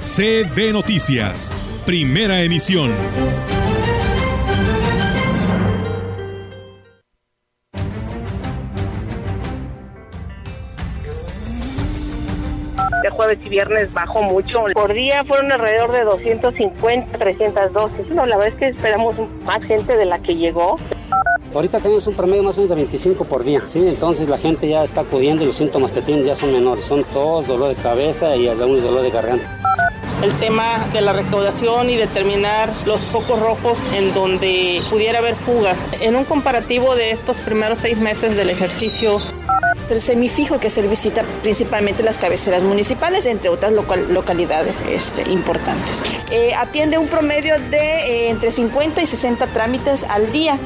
CB Noticias, primera emisión. de jueves y viernes bajó mucho. Por día fueron alrededor de 250, 300 dosis. No, la verdad es que esperamos más gente de la que llegó. Ahorita tenemos un promedio más o menos de 25 por día, ¿sí? Entonces la gente ya está acudiendo y los síntomas que tienen ya son menores. Son todos dolor de cabeza y algún dolor de garganta el tema de la recaudación y determinar los focos rojos en donde pudiera haber fugas. En un comparativo de estos primeros seis meses del ejercicio, el semifijo que se visita principalmente las cabeceras municipales, entre otras localidades este, importantes. Eh, atiende un promedio de eh, entre 50 y 60 trámites al día.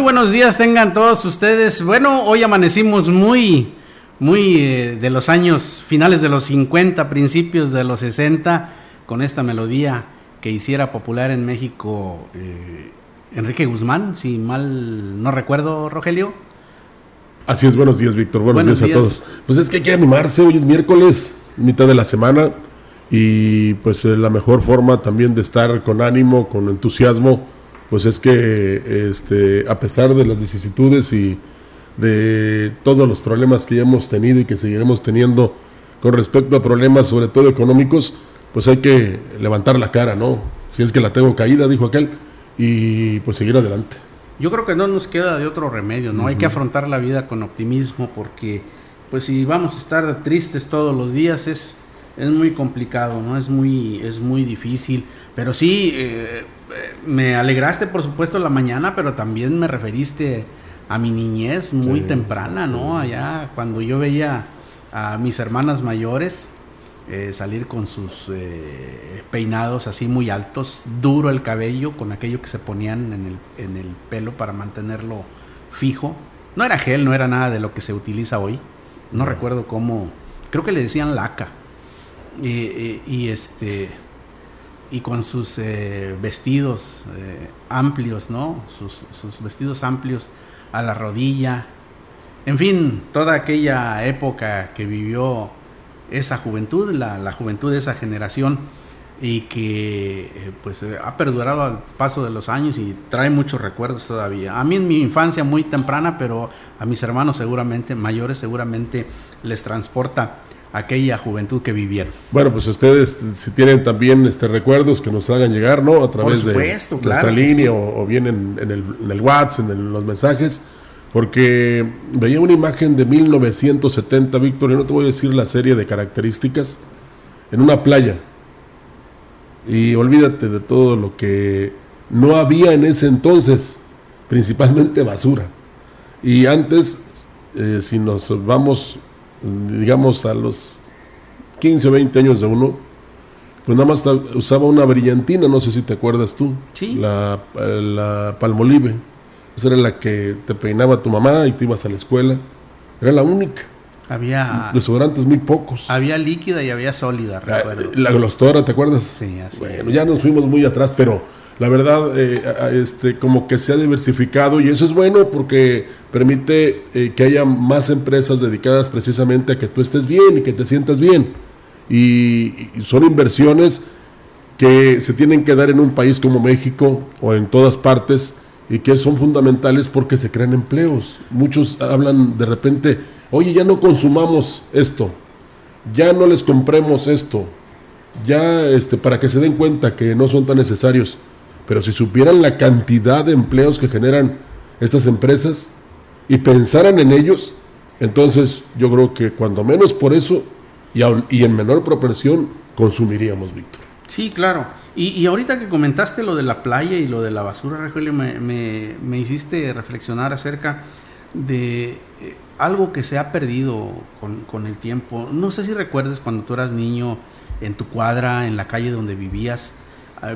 Buenos días tengan todos ustedes. Bueno, hoy amanecimos muy, muy eh, de los años finales de los 50, principios de los 60, con esta melodía que hiciera popular en México eh, Enrique Guzmán, si mal no recuerdo, Rogelio. Así es, buenos días, Víctor. Buenos, días, a todos. Pues es que hay que animarse, hoy es miércoles, mitad de la semana, y pues eh, la mejor forma también de estar con ánimo, con entusiasmo pues es que este, a pesar de las vicisitudes y de todos los problemas que ya hemos tenido y que seguiremos teniendo con respecto a problemas sobre todo económicos, pues hay que levantar la cara, ¿no? Si es que la tengo caída, dijo aquel, y pues seguir adelante. Yo creo que no nos queda de otro remedio, ¿no? Hay que afrontar la vida con optimismo porque pues si vamos a estar tristes todos los días es, es muy complicado, ¿no? Es muy, es muy difícil. Pero sí, eh, me alegraste por supuesto la mañana, pero también me referiste a mi niñez muy temprana, ¿no? Allá cuando yo veía a mis hermanas mayores eh, salir con sus eh, peinados así muy altos, duro el cabello, con aquello que se ponían en el, en el pelo para mantenerlo fijo. No era gel, no era nada de lo que se utiliza hoy. No, recuerdo cómo, creo que le decían laca. y este y con sus eh, vestidos eh, amplios, ¿no? Sus, vestidos amplios a la rodilla. En fin, toda aquella época que vivió esa juventud, la, juventud de esa generación y que eh, pues ha perdurado al paso de los años y trae muchos recuerdos todavía. A mí en mi infancia muy temprana, pero a mis hermanos seguramente, mayores seguramente les transporta aquella juventud que vivieron. Bueno, pues ustedes si tienen también este recuerdos que nos hagan llegar, ¿no? A través de nuestra línea o, bien en, el, en, el, WhatsApp, en los mensajes, porque veía una imagen de 1970, Víctor, y no te voy a decir la serie de características, en una playa. Y olvídate de todo lo que no había en ese entonces, principalmente basura. Y antes, eh, si nos vamos digamos, a los 15 o 20 años de uno, pues nada más usaba una brillantina, no sé si te acuerdas tú. La, la palmolive. Esa era la que te peinaba tu mamá y te ibas a la escuela. Era la única. Había. Desodorantes muy pocos. Había líquida y había sólida, ah, La glostora, ¿te acuerdas? Sí, así. Bueno, ya nos fuimos muy atrás, pero la verdad, eh, este, como que se ha diversificado y eso es bueno porque permite eh, que haya más empresas dedicadas precisamente a que tú estés bien y que te sientas bien. Y, son inversiones que se tienen que dar en un país como México o en todas partes y que son fundamentales porque se crean empleos. Muchos hablan de repente, oye, ya no consumamos esto, ya no les compremos esto, ya este, para que se den cuenta que no son tan necesarios pero si supieran la cantidad de empleos que generan estas empresas y pensaran en ellos, entonces yo creo que cuando menos por eso y, y en menor proporción consumiríamos, Víctor. Sí, claro. Y, ahorita que comentaste lo de la playa y lo de la basura, Rogelio, me, me, hiciste reflexionar acerca de eh, algo que se ha perdido con, con, el tiempo. No sé si recuerdes cuando tú eras niño en tu cuadra, en la calle donde vivías,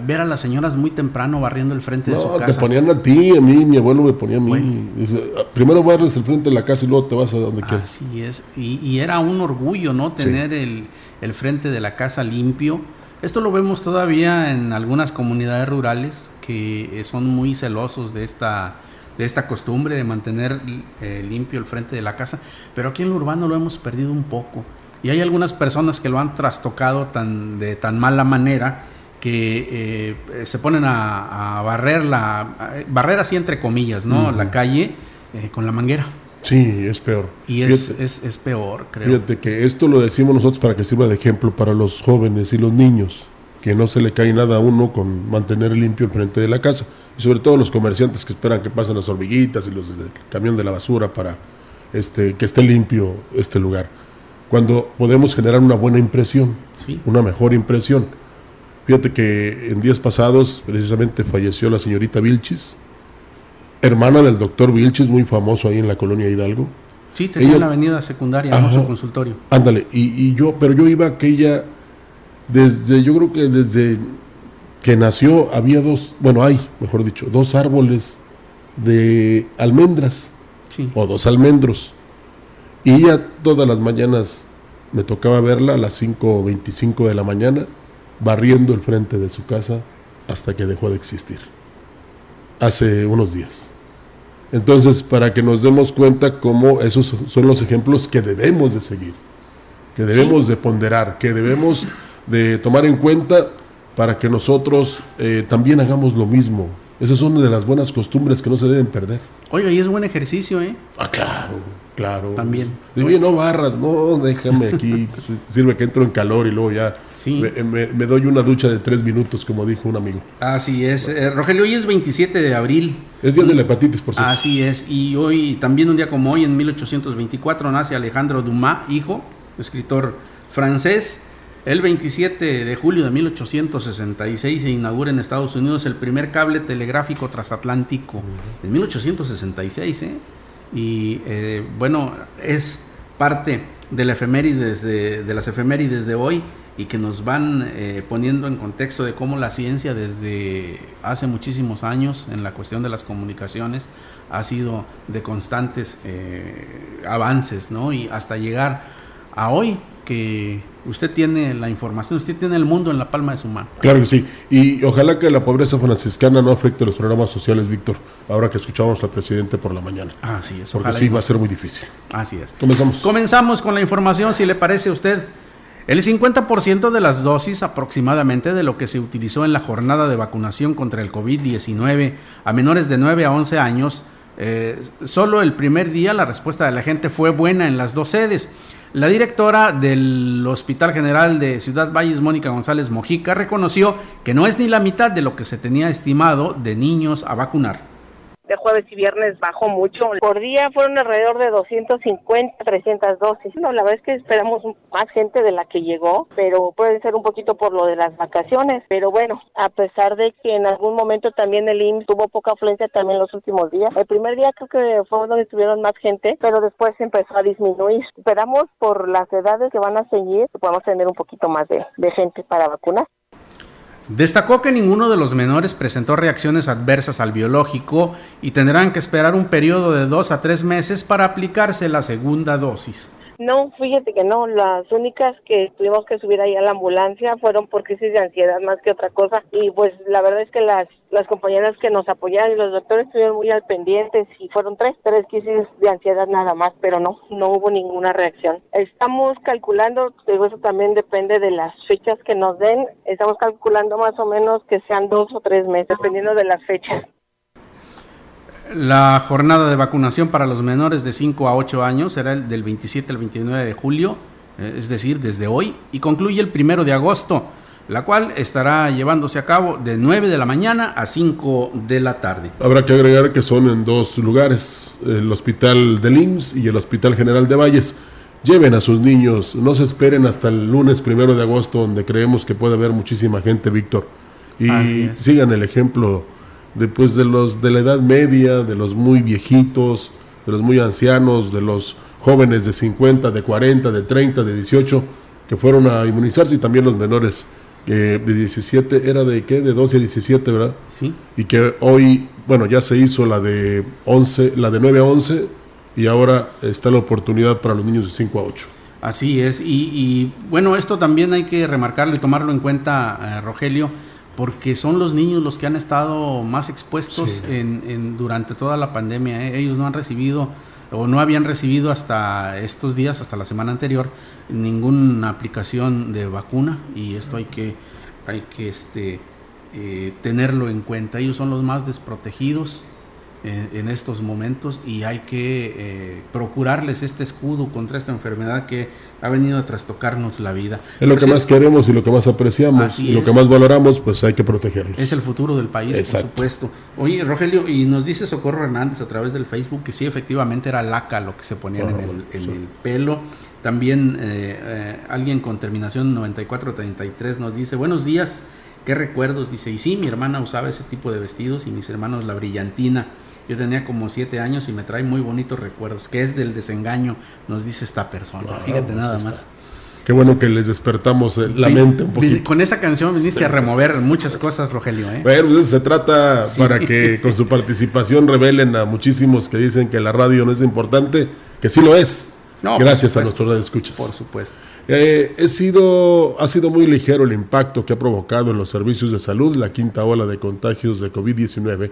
ver a las señoras muy temprano barriendo el frente de su casa. te ponían a ti, a mí, mi abuelo me ponía a mí. Ah, primero barres el frente de la casa y luego te vas a donde quieras. Así es, y, y, era un orgullo, ¿no? Tener el, el, frente de la casa limpio. Esto lo vemos todavía en algunas comunidades rurales que eh, son muy celosos de esta, de esta costumbre de mantener eh, limpio el frente de la casa, pero aquí en lo urbano lo hemos perdido un poco. Y hay algunas personas que lo han trastocado tan, de tan mala manera que eh, se ponen a, barrer la barrer así entre comillas, ¿no? La calle eh, con la manguera. Sí, es peor. Y es, es, peor, creo. Fíjate que esto lo decimos nosotros para que sirva de ejemplo para los jóvenes y los niños, que no se le cae nada a uno con mantener limpio el frente de la casa. Y sobre todo los comerciantes que esperan que pasen las hormiguitas y los del camión de la basura para este, que esté limpio este lugar. Cuando podemos generar una buena impresión, una mejor impresión Fíjate que en días pasados precisamente falleció la señorita Vilchis, hermana del doctor Vilchis, muy famoso ahí en la colonia Hidalgo. Sí, tenía la avenida secundaria, en consultorio. Ándale, y, yo, pero yo iba aquella, desde, yo creo que desde que nació había dos, bueno, hay, mejor dicho, dos árboles de almendras, o dos almendros. Y ella todas las mañanas me tocaba verla a las 5.25 de la mañana barriendo el frente de su casa hasta que dejó de existir, hace unos días. Entonces, para que nos demos cuenta cómo esos son los ejemplos que debemos de seguir, que debemos de ponderar, que debemos de tomar en cuenta para que nosotros eh, también hagamos lo mismo. Esas son una de las buenas costumbres que no se deben perder. Oiga, y es buen ejercicio, ¿eh? Ah, claro, claro. También. Digo, oye, no barras, no, déjame aquí, sirve que entro en calor y luego ya me, doy una ducha de tres minutos, como dijo un amigo. Así es. Eh, Rogelio, hoy es 27 de abril. Es día de la hepatitis, por cierto. Así es. Y hoy, también un día como hoy, en 1824, nace Alejandro Dumas, hijo, escritor francés. El 27 de julio de 1866 se inaugura en Estados Unidos el primer cable telegráfico transatlántico. En 1866, ¿eh? Y eh, bueno, es parte de, la efemérides de, de las efemérides de hoy y que nos van eh, poniendo en contexto de cómo la ciencia desde hace muchísimos años en la cuestión de las comunicaciones ha sido de constantes eh, avances, ¿no? Y hasta llegar a hoy que usted tiene la información, usted tiene el mundo en la palma de su mano. Claro que sí, y ojalá que la pobreza franciscana no afecte los programas sociales, Víctor, ahora que escuchamos al presidente por la mañana. Así es. Porque sí va a ser muy difícil. Así es. Comenzamos. Comenzamos con la información, si le parece a usted. El 50% de las dosis aproximadamente de lo que se utilizó en la jornada de vacunación contra el COVID-19 a menores de 9 a 11 años, eh, solo el primer día la respuesta de la gente fue buena en las dos sedes. La directora del Hospital General de Ciudad Valles, Mónica González Mojica, reconoció que no es ni la mitad de lo que se tenía estimado de niños a vacunar de jueves y viernes bajó mucho. Por día fueron alrededor de 250, 300 dosis. No, la verdad es que esperamos más gente de la que llegó, pero puede ser un poquito por lo de las vacaciones. Pero bueno, a pesar de que en algún momento también el IMSS tuvo poca afluencia también los últimos días. El primer día creo que fue donde estuvieron más gente, pero después empezó a disminuir. Esperamos por las edades que van a seguir que podamos tener un poquito más de, de gente para vacunar. Destacó que ninguno de los menores presentó reacciones adversas al biológico y tendrán que esperar un periodo de dos a tres meses para aplicarse la segunda dosis. No, fíjate que no, las únicas que tuvimos que subir ahí a la ambulancia fueron por crisis de ansiedad más que otra cosa y pues la verdad es que las las compañeras que nos apoyaron y los doctores estuvieron muy al pendiente y fueron tres, tres crisis de ansiedad nada más, pero no, no hubo ninguna reacción. Estamos calculando, digo, eso también depende de las fechas que nos den, estamos calculando más o menos que sean dos o tres meses, dependiendo de las fechas. La jornada de vacunación para los menores de 5 a 8 años será el del 27 al 29 de julio, eh, es decir, desde hoy, y concluye el primero de agosto. la cual estará llevándose a cabo de 9 de la mañana a 5 de la tarde. Habrá que agregar que son en dos lugares, el Hospital de IMSS y el Hospital General de Valles. Lleven a sus niños, no se esperen hasta el lunes primero de agosto, donde creemos que puede haber muchísima gente, Víctor. Y sigan el ejemplo después de los de la edad media, de los muy viejitos, de los muy ancianos, de los jóvenes de 50, de 40, de 30, de 18, que fueron a inmunizarse y también los menores de 17, era de qué, de 12 a 17, ¿verdad? Sí. Y que hoy, bueno, ya se hizo la de 11, la de 9 a 11 y ahora está la oportunidad para los niños de 5 a 8. Así es, y, bueno, esto también hay que remarcarlo y tomarlo en cuenta, eh, Rogelio, porque son los niños los que han estado más expuestos en, durante toda la pandemia. ¿eh? Ellos no han recibido o no habían recibido hasta estos días, hasta la semana anterior, ninguna aplicación de vacuna y esto hay que, hay que este, eh, tenerlo en cuenta. Ellos son los más desprotegidos en, estos momentos y hay que eh, procurarles este escudo contra esta enfermedad que ha venido a trastocarnos la vida. Es lo que más queremos y lo que más apreciamos y lo que más valoramos, pues hay que protegerlos. Es el futuro del país, por supuesto. Oye, Rogelio, y nos dice Socorro Hernández a través del Facebook que sí, efectivamente era laca lo que se ponían en, el, el, pelo. También eh, eh, alguien con terminación 9433 nos dice, buenos días, qué recuerdos, dice, y sí, mi hermana usaba ese tipo de vestidos y mis hermanos la brillantina. Yo tenía como siete años y me trae muy bonitos recuerdos, que es del desengaño, nos dice esta persona. Fíjate nada más. Qué bueno que les despertamos eh, la mente un poquito. Con esa canción viniste a remover muchas cosas, Rogelio. ¿eh? Bueno, pues se trata para que con su participación revelen a muchísimos que dicen que la radio no es importante, que sí lo es. Gracias a nuestros radioescuchas. Por supuesto. Eh, he sido, ha sido muy ligero el impacto que ha provocado en los servicios de salud la quinta ola de contagios de COVID-19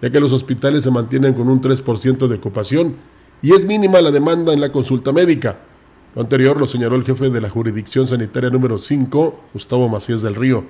ya que los hospitales se mantienen con un 3% de ocupación y es mínima la demanda en la consulta médica. Lo anterior lo señaló el jefe de la jurisdicción sanitaria número 5, Gustavo Macías del Río.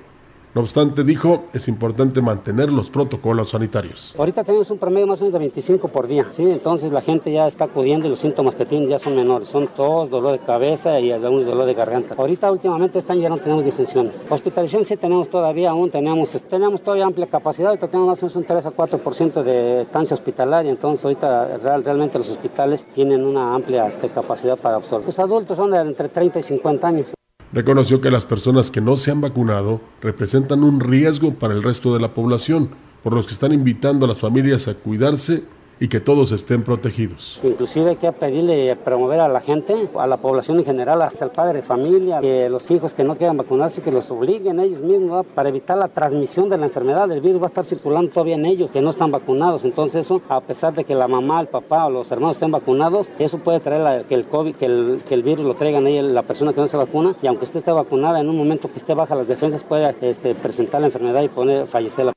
No obstante, dijo, es importante mantener los protocolos sanitarios. Ahorita tenemos un promedio más o menos de 25 por día, ¿sí? Entonces la gente ya está acudiendo y los síntomas que tienen ya son menores. Son tos, dolor de cabeza y algunos dolor de garganta. Ahorita últimamente están ya no tenemos disfunciones. Hospitalización sí tenemos todavía, aún tenemos, tenemos todavía amplia capacidad. Ahorita tenemos más o menos un 3 a 4% de estancia hospitalaria. Entonces ahorita realmente los hospitales tienen una amplia este, capacidad para absorber. Los adultos son de entre 30 y 50 años reconoció que las personas que no se han vacunado representan un riesgo para el resto de la población, por los que están invitando a las familias a cuidarse y que todos estén protegidos. Inclusive hay que pedirle, promover a la gente, a la población en general, al padre de familia, que los hijos que no quieran vacunarse, que los obliguen ellos mismos para evitar la transmisión de la enfermedad. El virus va a estar circulando todavía en ellos, que no están vacunados. Entonces eso, a pesar de que la mamá, el papá o los hermanos estén vacunados, eso puede traer que el COVID, que el, el virus lo traigan a la persona que no se vacuna. Y aunque usted esté vacunada, en un momento que esté baja las defensas puede este, presentar la enfermedad y poner, fallecer la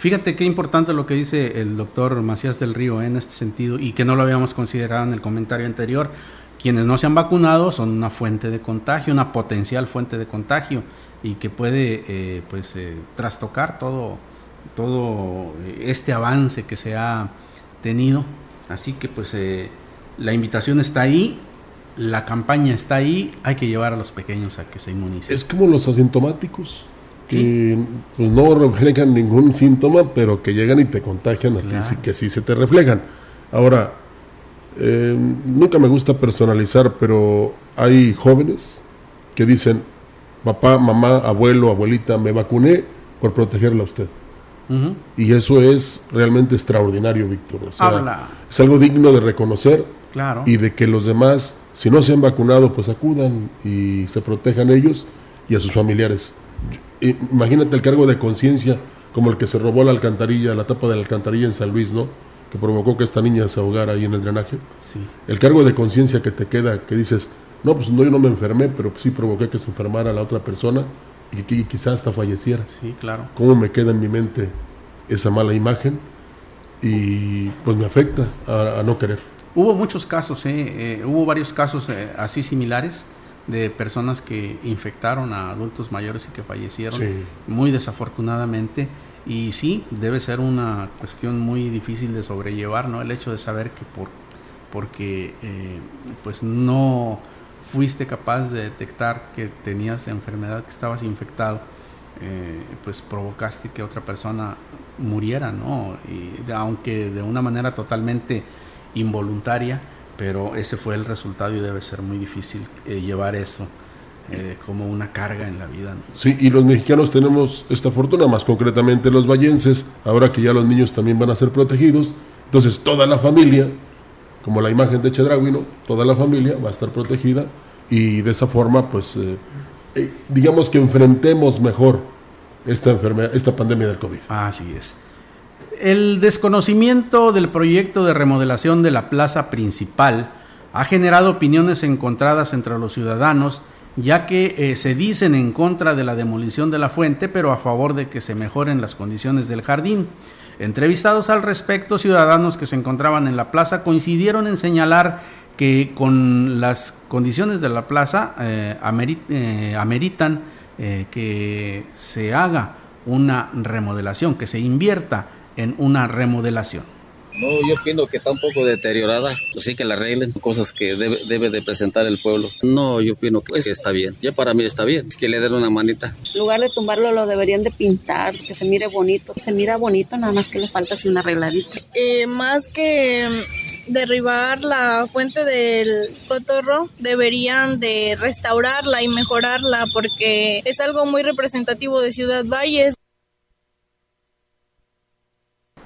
Fíjate qué importante lo que dice el doctor Macías del Río en este sentido y que no lo habíamos considerado en el comentario anterior. Quienes no se han vacunado son una fuente de contagio, una potencial fuente de contagio y que puede eh, pues eh, trastocar todo, todo este avance que se ha tenido. Así que pues eh, la invitación está ahí, la campaña está ahí, hay que llevar a los pequeños a que se inmunicen. Es como los asintomáticos que pues, no reflejan ningún síntoma, pero que llegan y te contagian a ti, que sí se te reflejan. Ahora, eh, nunca me gusta personalizar, pero hay jóvenes que dicen, papá, mamá, abuelo, abuelita, me vacuné por protegerla a usted. Y eso es realmente extraordinario, Víctor. es algo digno de reconocer claro. y de que los demás, si no se han vacunado, pues acudan y se protejan ellos y a sus familiares imagínate el cargo de conciencia como el que se robó la alcantarilla, la tapa de la alcantarilla en San Luis, ¿no? Que provocó que esta niña se ahogara ahí en el drenaje. Sí. El cargo de conciencia que te queda, que dices, no, pues no, yo no me enfermé, pero sí provoqué que se enfermara la otra persona y que quizás hasta falleciera. Sí, claro. ¿Cómo me queda en mi mente esa mala imagen? Y pues me afecta a, no querer. Hubo muchos casos, ¿eh? eh hubo varios casos eh, así similares de personas que infectaron a adultos mayores y que fallecieron muy desafortunadamente. Y sí debe ser una cuestión muy difícil de sobrellevar no el hecho de saber que por porque eh, pues no fuiste capaz de detectar que tenías la enfermedad, que estabas infectado, eh, pues provocaste que otra persona muriera, ¿no? Y aunque de una manera totalmente involuntaria, pero ese fue el resultado y debe ser muy difícil eh, llevar eso eh, como una carga en la vida. Sí, y los mexicanos tenemos esta fortuna, más concretamente los vallenses, ahora que ya los niños también van a ser protegidos, entonces toda la familia, como la imagen de Chedraui, toda la familia va a estar protegida y de esa forma, pues, eh, eh, digamos que enfrentemos mejor esta enfermedad, esta pandemia del COVID. Así es. El desconocimiento del proyecto de remodelación de la plaza principal ha generado opiniones encontradas entre los ciudadanos ya que eh, se dicen en contra de la demolición de la fuente, pero a favor de que se mejoren las condiciones del jardín. Entrevistados al respecto, ciudadanos que se encontraban en la plaza coincidieron en señalar que con las condiciones de la plaza eh, eh, ameritan que se haga una remodelación, que se invierta en una remodelación. No, yo opino que está un poco deteriorada, pues sí que la arreglen, cosas que debe, de presentar el pueblo. No, yo opino que está bien, ya para mí está bien, es que le den una manita. En lugar de tumbarlo lo deberían de pintar, que se mire bonito, se mira bonito, nada más que le falta así una arregladita. Eh, más que derribar la fuente del cotorro, deberían de restaurarla y mejorarla porque es algo muy representativo de Ciudad Valles.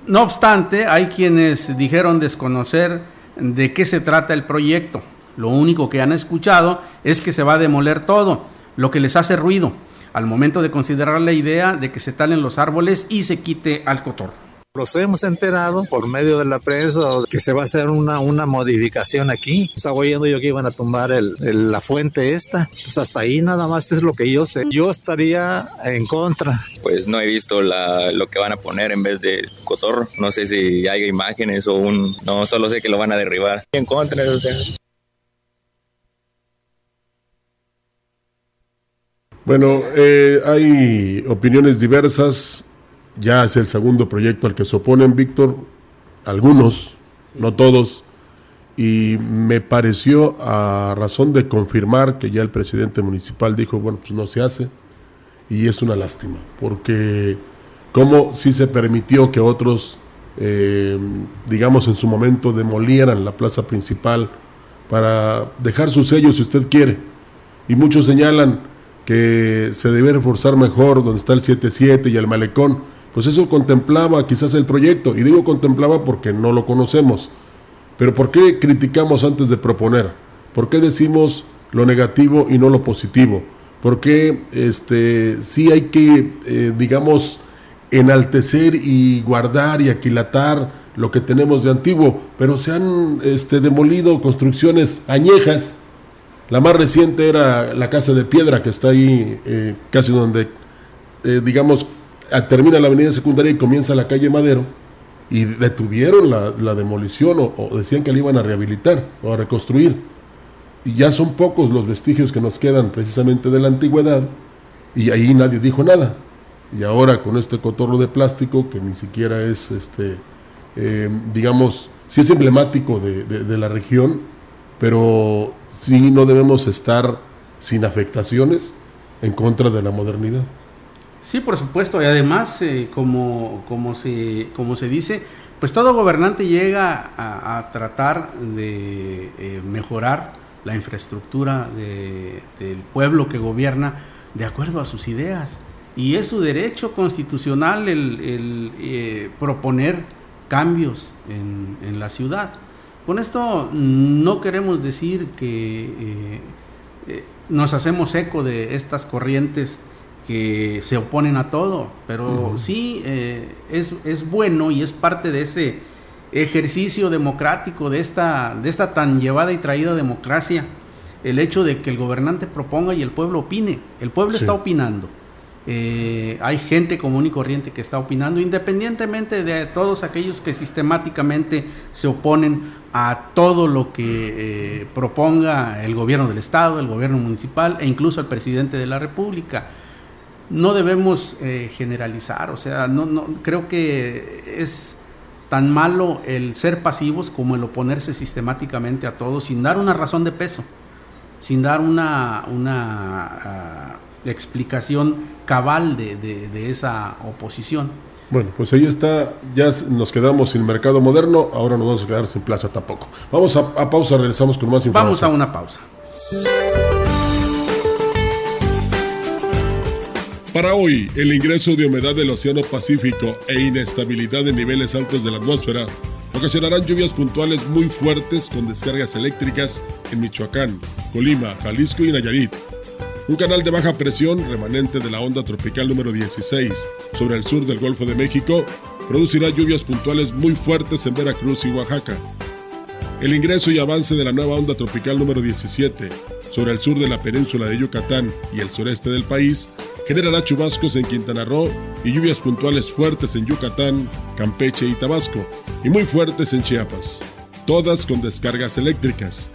No obstante, hay quienes dijeron desconocer de qué se trata el proyecto. Lo único que han escuchado es que se va a demoler todo, lo que les hace ruido al momento de considerar la idea de que se talen los árboles y se quite al cotorro. Nos hemos enterado por medio de la prensa que se va a hacer una, una modificación aquí. Estaba oyendo yo que iban a tumbar el, la fuente esta. Pues hasta ahí nada más es lo que yo sé. Yo estaría en contra. Pues no he visto la, lo que van a poner en vez de cotorro. No sé si hay imágenes o un... No, solo sé que lo van a derribar. En contra, o sea... Bueno, eh, hay opiniones diversas ya es el segundo proyecto al que se oponen, Víctor, algunos, no todos, y me pareció a razón de confirmar que ya el presidente municipal dijo, bueno, pues no se hace, y es una lástima, porque como si se permitió que otros, eh, digamos en su momento, demolieran la plaza principal para dejar su sello si usted quiere, y muchos señalan que se debe reforzar mejor donde está el 77 y el malecón, pues eso contemplaba quizás el proyecto, y digo contemplaba porque no lo conocemos. Pero ¿por qué criticamos antes de proponer? ¿Por qué decimos lo negativo y no lo positivo? ¿Por qué este, sí hay que, eh, digamos, enaltecer y guardar y aquilatar lo que tenemos de antiguo? Pero se han este, demolido construcciones añejas. La más reciente era la casa de piedra que está ahí, eh, casi donde, eh, digamos, termina la avenida secundaria y comienza la calle Madero y detuvieron la, demolición o, decían que la iban a rehabilitar o a reconstruir. Y ya son pocos los vestigios que nos quedan precisamente de la antigüedad y ahí nadie dijo nada. Y ahora con este cotorro de plástico que ni siquiera es, este, eh, digamos, sí es emblemático de, de la región, pero sí no debemos estar sin afectaciones en contra de la modernidad. Sí, por supuesto, y además, eh, como, como, se, como se dice, pues todo gobernante llega a, tratar de eh, mejorar la infraestructura del pueblo que gobierna de acuerdo a sus ideas. Y es su derecho constitucional el, eh, proponer cambios en, en, la ciudad. Con esto no queremos decir que nos hacemos eco de estas corrientes que se oponen a todo, pero sí eh, es, es, bueno y es parte de ese ejercicio democrático, de esta, de esta tan llevada y traída democracia, el hecho de que el gobernante proponga y el pueblo opine, el pueblo está opinando. Eh, hay gente común y corriente que está opinando, independientemente de todos aquellos que sistemáticamente se oponen a todo lo que eh, proponga el gobierno del Estado, el gobierno municipal e incluso el presidente de la República no debemos eh, generalizar, o sea, no, no, creo que es tan malo el ser pasivos como el oponerse sistemáticamente a todo sin dar una razón de peso, sin dar una, una ah, explicación cabal de, de, esa oposición. Bueno, pues ahí está, ya nos quedamos sin mercado moderno, ahora nos vamos a quedar sin plaza tampoco. Vamos a, a pausa, regresamos con más información. Vamos a una pausa. Para hoy, el ingreso de humedad del Océano Pacífico e inestabilidad en niveles altos de la atmósfera ocasionarán lluvias puntuales muy fuertes con descargas eléctricas en Michoacán, Colima, Jalisco y Nayarit. Un canal de baja presión, remanente de la onda tropical número 16, sobre el sur del Golfo de México, producirá lluvias puntuales muy fuertes en Veracruz y Oaxaca. El ingreso y avance de la nueva onda tropical número 17 sobre el sur de la península de Yucatán y el sureste del país generará chubascos en Quintana Roo y lluvias puntuales fuertes en Yucatán, Campeche y Tabasco, y muy fuertes en Chiapas, todas con descargas eléctricas.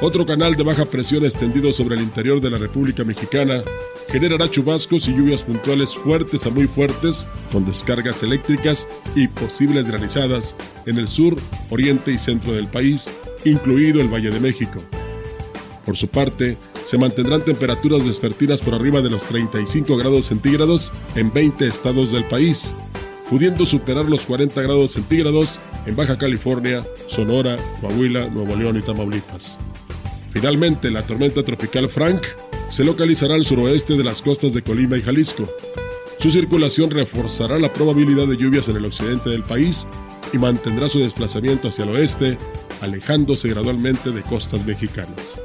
Otro canal de baja presión extendido sobre el interior de la República Mexicana generará chubascos y lluvias puntuales fuertes a muy fuertes con descargas eléctricas y posibles granizadas en el sur, oriente y centro del país, incluido el Valle de México. Por su parte, se mantendrán temperaturas despertinas por arriba de los 35 grados centígrados en 20 estados del país, pudiendo superar los 40 grados centígrados en Baja California, Sonora, Coahuila, Nuevo León y Tamaulipas. Finalmente, la tormenta tropical Frank se localizará al suroeste de las costas de Colima y Jalisco. Su circulación reforzará la probabilidad de lluvias en el occidente del país y mantendrá su desplazamiento hacia el oeste, alejándose gradualmente de costas mexicanas.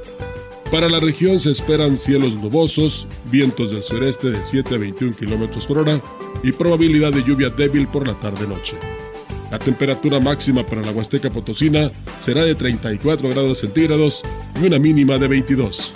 Para la región se esperan cielos nubosos, vientos del sureste de 7 a 21 km por hora y probabilidad de lluvia débil por la tarde-noche. La temperatura máxima para la Huasteca Potosina será de 34 grados centígrados y una mínima de 22.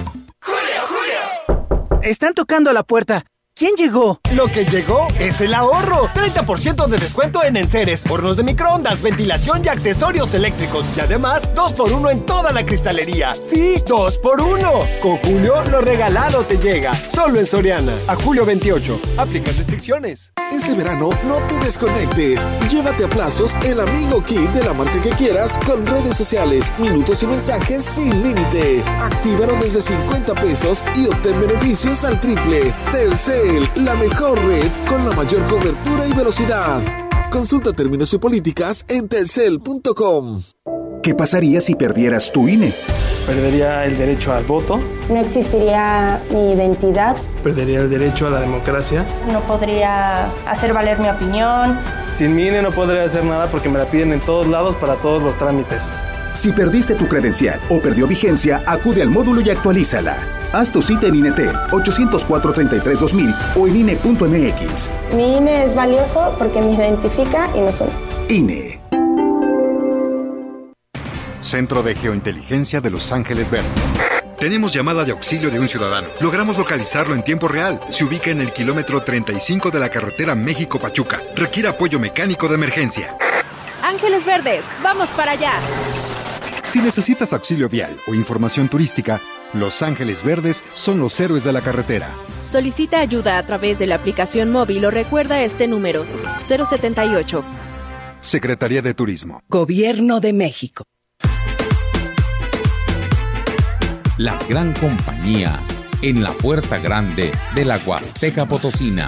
Están tocando la puerta. ¿Quién llegó? Lo que llegó es el ahorro. 30% de descuento en enseres, hornos de microondas, ventilación y accesorios eléctricos. Y además, 2x1 en toda la cristalería. Sí, 2x1. Con Julio, lo regalado te llega. Solo en Soriana. A julio 28. Aplica restricciones. Este verano, no te desconectes. Llévate a plazos el amigo kit de la marca que quieras con redes sociales, minutos y mensajes sin límite. Actívalo desde 50 pesos y obtén beneficios al triple. Telcel la mejor red con la mayor cobertura y velocidad. Consulta términos y políticas en telcel.com. ¿Qué pasaría si perdieras tu INE? Perdería el derecho al voto. No existiría mi identidad. Perdería el derecho a la democracia. No podría hacer valer mi opinión. Sin mi INE no podría hacer nada porque me la piden en todos lados para todos los trámites. Si perdiste tu credencial o perdió vigencia, acude al módulo y actualízala. Haz tu cita en INET 804-33-2000 o en INE.mx. Mi INE es valioso porque me identifica y me une. INE. Centro de Geointeligencia de Los Ángeles Verdes. Tenemos llamada de auxilio de un ciudadano. Logramos localizarlo en tiempo real. Se ubica en el kilómetro 35 de la carretera México-Pachuca. Requiere apoyo mecánico de emergencia. Ángeles Verdes, vamos para allá. Si necesitas auxilio vial o información turística, Los Ángeles Verdes son los héroes de la carretera. Solicita ayuda a través de la aplicación móvil o recuerda este número 078. Secretaría de Turismo. Gobierno de México. la gran compañía, en la puerta grande de la Huasteca Potosina.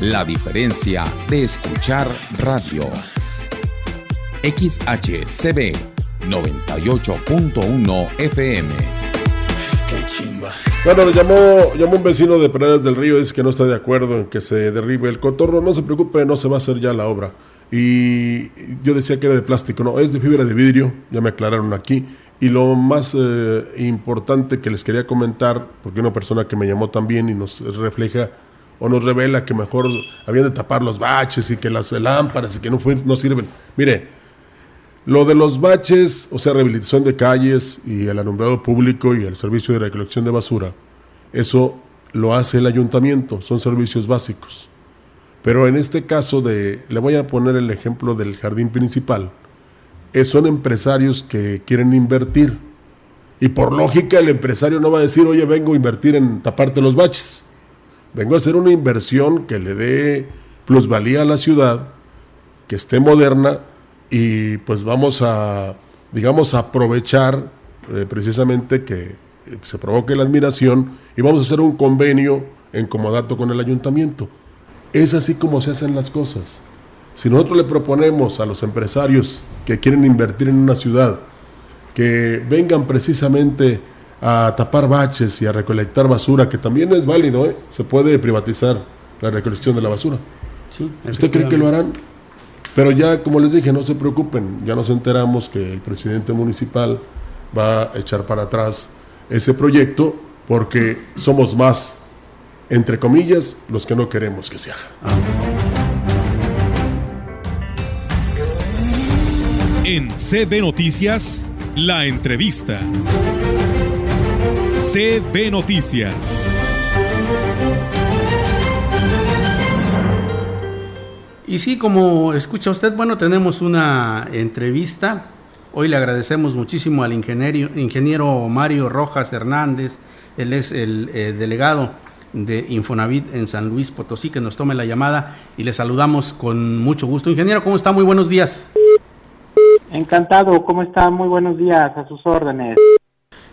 La diferencia de escuchar radio. XHCB 98.1 FM. Bueno, llamó, llamó un vecino de Praderas del Río, dice que no está de acuerdo en que se derribe el cotorro. No se preocupe, no se va a hacer ya la obra. Y yo decía que era de plástico, no, es de fibra de vidrio, ya me aclararon aquí. Y lo más eh, importante que les quería comentar, porque una persona que me llamó también y nos refleja o nos revela que mejor habían de tapar los baches y que las lámparas y que no, no sirven. Mire, lo de los baches, o sea, rehabilitación de calles y el alumbrado público y el servicio de recolección de basura, eso lo hace el ayuntamiento, son servicios básicos. Pero en este caso de, le voy a poner el ejemplo del jardín principal, eh, son empresarios que quieren invertir. Y por lógica el empresario no va a decir, oye, vengo a invertir en taparte los baches. Vengo a hacer una inversión que le dé plusvalía a la ciudad, que esté moderna y pues vamos a, digamos, aprovechar eh, precisamente que se provoque la admiración y vamos a hacer un convenio en comodato con el ayuntamiento. Es así como se hacen las cosas. Si nosotros le proponemos a los empresarios que quieren invertir en una ciudad, que vengan precisamente a tapar baches y a recolectar basura, que también es válido, ¿eh? se puede privatizar la recolección de la basura. ¿Usted cree que lo harán? Pero ya, como les dije, no se preocupen, ya nos enteramos que el presidente municipal va a echar para atrás ese proyecto porque somos más, entre comillas, los que no queremos que se haga. En CB Noticias, la entrevista. CB Noticias. Y sí, como escucha usted, bueno, tenemos una entrevista. Hoy le agradecemos muchísimo al ingeniero, ingeniero Mario Rojas Hernández, él es el eh, delegado de Infonavit en San Luis Potosí, que nos tome la llamada y le saludamos con mucho gusto. Ingeniero, ¿cómo está? Muy buenos días. Encantado, ¿cómo está? Muy buenos días, a sus órdenes.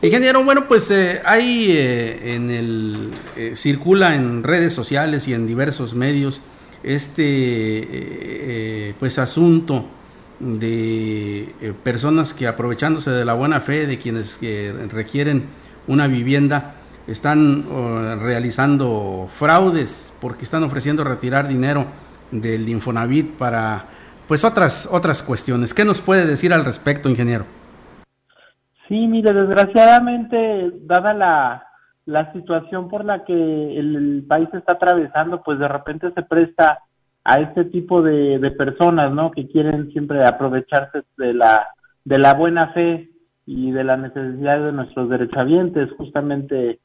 Ingeniero, bueno, pues eh, hay eh, en el, circula en redes sociales y en diversos medios este eh, eh, pues asunto de eh, personas que aprovechándose de la buena fe de quienes requieren una vivienda están realizando fraudes porque están ofreciendo retirar dinero del Infonavit para pues otras otras cuestiones. ¿Qué nos puede decir al respecto, ingeniero? Sí, mire, desgraciadamente dada la la situación por la que el, país está atravesando, pues de repente se presta a este tipo de, personas, ¿no? Que quieren siempre aprovecharse de la, de la buena fe y de la necesidad de nuestros derechohabientes. Justamente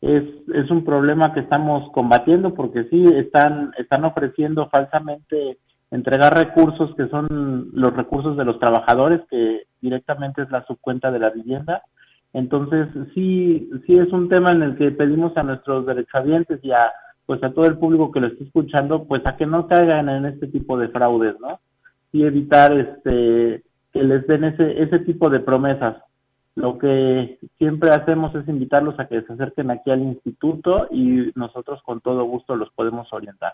es, es un problema que estamos combatiendo porque sí, están, están ofreciendo falsamente entregar recursos que son los recursos de los trabajadores, que directamente es la subcuenta de la vivienda, entonces, sí, sí es un tema en el que pedimos a nuestros derechohabientes y a, pues a todo el público que lo esté escuchando, pues a que no caigan en este tipo de fraudes, ¿no? Y evitar este que les den ese, ese tipo de promesas. Lo que siempre hacemos es invitarlos a que se acerquen aquí al instituto y nosotros con todo gusto los podemos orientar.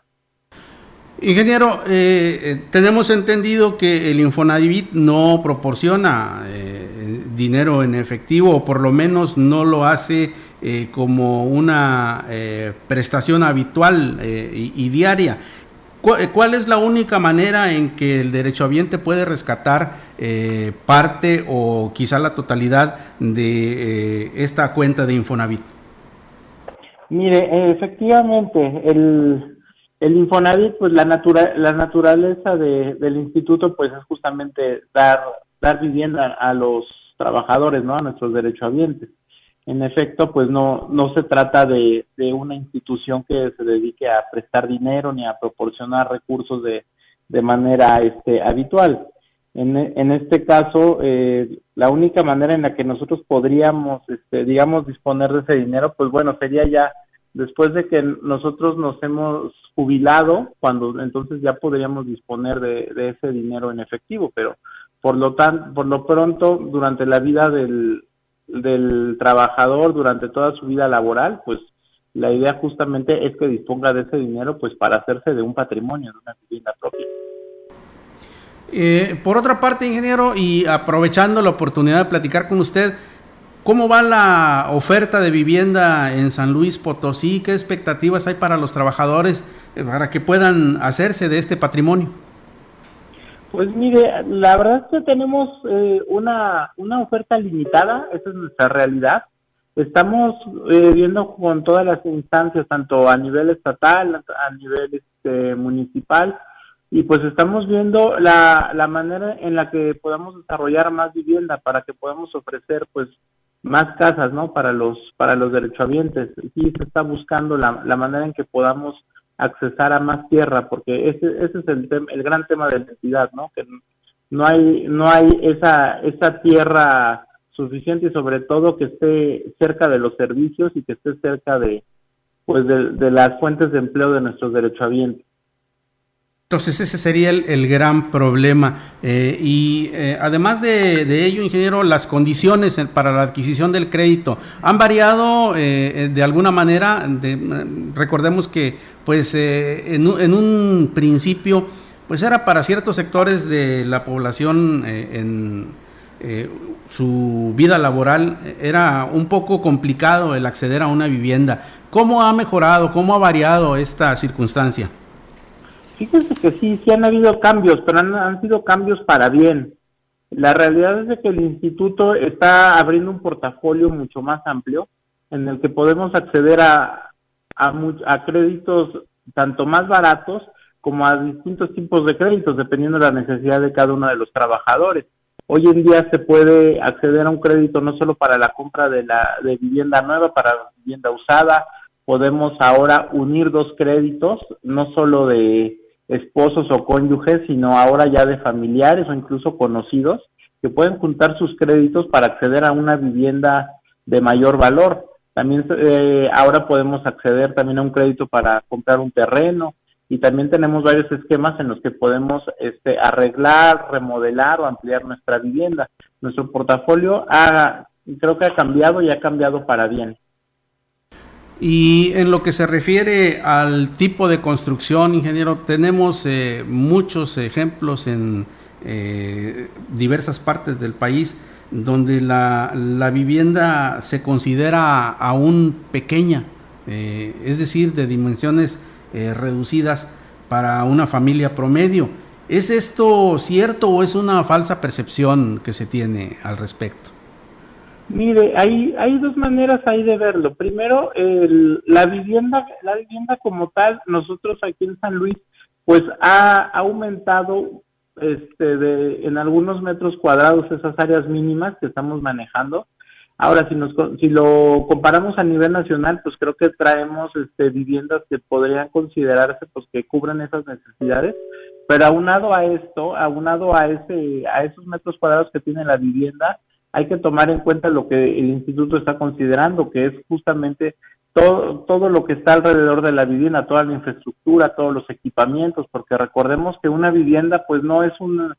Ingeniero, eh, eh, tenemos entendido que el Infonavit no proporciona eh, dinero en efectivo o por lo menos no lo hace como una prestación habitual y, diaria. ¿Cuál, es la única manera en que el derechohabiente puede rescatar parte o quizá la totalidad de esta cuenta de Infonavit? Mire, efectivamente, el, el Infonavit, pues la, natura, la naturaleza de, del instituto, pues es justamente dar, dar vivienda a los trabajadores, ¿no? A nuestros derechohabientes. En efecto, pues no, no se trata de, de una institución que se dedique a prestar dinero ni a proporcionar recursos de, de manera este, habitual. En, en este caso, eh, la única manera en la que nosotros podríamos, este, digamos, disponer de ese dinero, pues bueno, sería ya después de que nosotros nos hemos jubilado, cuando entonces ya podríamos disponer de, ese dinero en efectivo, pero por lo tan, por lo pronto, durante la vida del, del trabajador, durante toda su vida laboral, pues la idea justamente es que disponga de ese dinero pues para hacerse de un patrimonio, de una vivienda propia. Eh, por otra parte, ingeniero, y aprovechando la oportunidad de platicar con usted, ¿cómo va la oferta de vivienda en San Luis Potosí? ¿Qué expectativas hay para los trabajadores eh, para que puedan hacerse de este patrimonio? Pues mire, la verdad es que tenemos eh, una, una oferta limitada, esa es nuestra realidad. Estamos viendo con todas las instancias, tanto a nivel estatal, a nivel este, municipal, y pues estamos viendo la, la manera en la que podamos desarrollar más vivienda para que podamos ofrecer pues más casas no para los para los derechohabientes. Sí se está buscando la, la manera en que podamos accesar a más tierra porque ese, ese es el el gran tema de la entidad no que no hay no hay esa esa tierra suficiente y sobre todo que esté cerca de los servicios y que esté cerca de pues de, de las fuentes de empleo de nuestros derechohabientes entonces ese sería el, gran problema. Eh, y eh, además de, ello, ingeniero, las condiciones para la adquisición del crédito han variado eh, de alguna manera. recordemos que pues en, en, un principio pues era para ciertos sectores de la población en su vida laboral era un poco complicado el acceder a una vivienda. ¿Cómo ha mejorado, cómo ha variado esta circunstancia? Fíjense que sí, sí han habido cambios, pero han, sido cambios para bien. La realidad es de que el instituto está abriendo un portafolio mucho más amplio en el que podemos acceder a, a, créditos tanto más baratos como a distintos tipos de créditos, dependiendo de la necesidad de cada uno de los trabajadores. Hoy en día se puede acceder a un crédito no solo para la compra de, la, de vivienda nueva, para vivienda usada, podemos ahora unir dos créditos, no solo de esposos o cónyuges, sino ahora ya de familiares o incluso conocidos que pueden juntar sus créditos para acceder a una vivienda de mayor valor. También eh, ahora podemos acceder también a un crédito para comprar un terreno y también tenemos varios esquemas en los que podemos este, arreglar, remodelar o ampliar nuestra vivienda. Nuestro portafolio ha, creo que ha cambiado y ha cambiado para bien. Y en lo que se refiere al tipo de construcción, ingeniero, tenemos eh, muchos ejemplos en eh, diversas partes del país donde la, vivienda se considera aún pequeña, eh, es decir, de dimensiones reducidas para una familia promedio. ¿Es esto cierto o es una falsa percepción que se tiene al respecto? Mire, hay, hay dos maneras ahí de verlo. Primero, el, la vivienda, la vivienda como tal, nosotros aquí en San Luis, pues ha, aumentado este, de, en algunos metros cuadrados esas áreas mínimas que estamos manejando. Ahora, si, nos, si lo comparamos a nivel nacional, pues creo que traemos este, viviendas que podrían considerarse pues que cubren esas necesidades, pero aunado a esto, aunado a ese, a esos metros cuadrados que tiene la vivienda, hay que tomar en cuenta lo que el instituto está considerando, que es justamente todo, todo lo que está alrededor de la vivienda, toda la infraestructura, todos los equipamientos, porque recordemos que una vivienda pues no es una,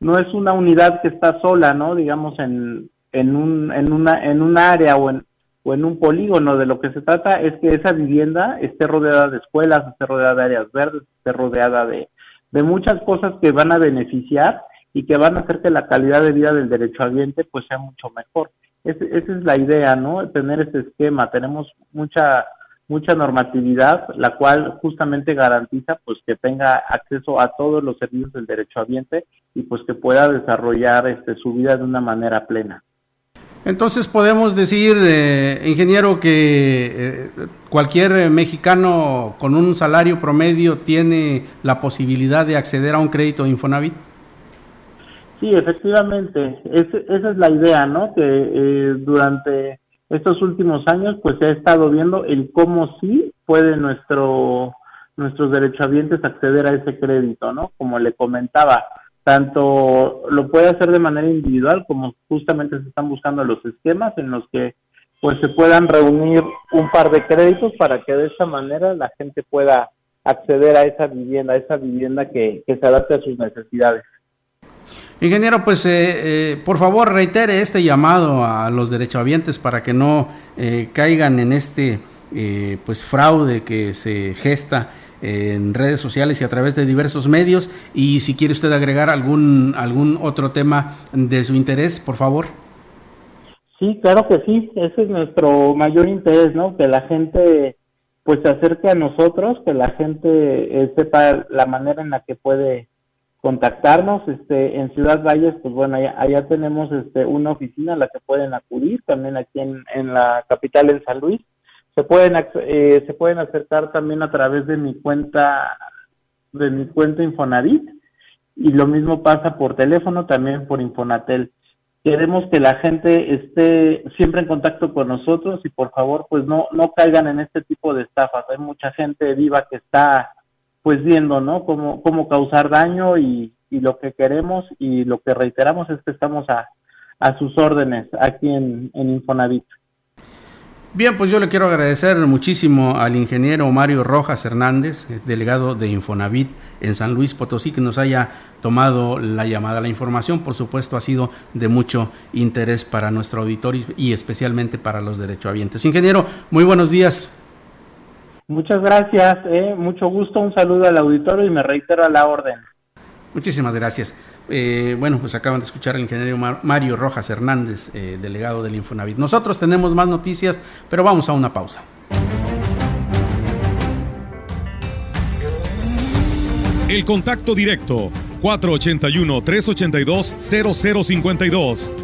no es una unidad que está sola, ¿no? Digamos en, en, un, en, una, en un área o en, o en un polígono, de lo que se trata es que esa vivienda esté rodeada de escuelas, esté rodeada de áreas verdes, esté rodeada de, de muchas cosas que van a beneficiar y que van a hacer que la calidad de vida del derechohabiente pues sea mucho mejor. esa es la idea, ¿no? Tener ese esquema. Tenemos mucha mucha normatividad, la cual justamente garantiza pues que tenga acceso a todos los servicios del derechohabiente y pues que pueda desarrollar este, su vida de una manera plena. Entonces podemos decir, eh, ingeniero, que eh, cualquier mexicano con un salario promedio tiene la posibilidad de acceder a un crédito de Infonavit. Sí, efectivamente, esa es la idea, ¿no? Que eh, durante estos últimos años, pues se ha estado viendo el cómo sí puede nuestro nuestros derechohabientes acceder a ese crédito, ¿no? Como le comentaba, tanto lo puede hacer de manera individual como justamente se están buscando los esquemas en los que pues se puedan reunir un par de créditos para que de esa manera la gente pueda acceder a esa vivienda, a esa vivienda que se adapte a sus necesidades. Ingeniero, pues eh, eh, por favor reitere este llamado a los derechohabientes para que no eh, caigan en este pues fraude que se gesta en redes sociales y a través de diversos medios. Y si quiere usted agregar algún algún otro tema de su interés, por favor. Sí, claro que sí. Ese es nuestro mayor interés, ¿no? Que la gente pues se acerque a nosotros, que la gente sepa la manera en la que puede contactarnos este en Ciudad Valles pues bueno allá, tenemos este una oficina a la que pueden acudir también aquí en, en la capital en San Luis. Se pueden eh, se pueden acercar también a través de mi cuenta de mi cuenta Infonavit y lo mismo pasa por teléfono también por Infonatel. Queremos que la gente esté siempre en contacto con nosotros y por favor pues no no caigan en este tipo de estafas. Hay mucha gente viva que está pues viendo, ¿no? Cómo, cómo causar daño y, lo que queremos y lo que reiteramos es que estamos a, a sus órdenes aquí en, en Infonavit. Bien, pues yo le quiero agradecer muchísimo al ingeniero Mario Rojas Hernández, delegado de Infonavit en San Luis Potosí, que nos haya tomado la llamada. La información, por supuesto, ha sido de mucho interés para nuestro auditorio y especialmente para los derechohabientes. Ingeniero, muy buenos días. Muchas gracias, eh, mucho gusto, un saludo al auditorio y me reitero a la orden. Muchísimas gracias. Eh, bueno, pues acaban de escuchar al ingeniero Mario Rojas Hernández, eh, delegado del Infonavit. Nosotros tenemos más noticias, pero vamos a una pausa. El contacto directo 481-382-0052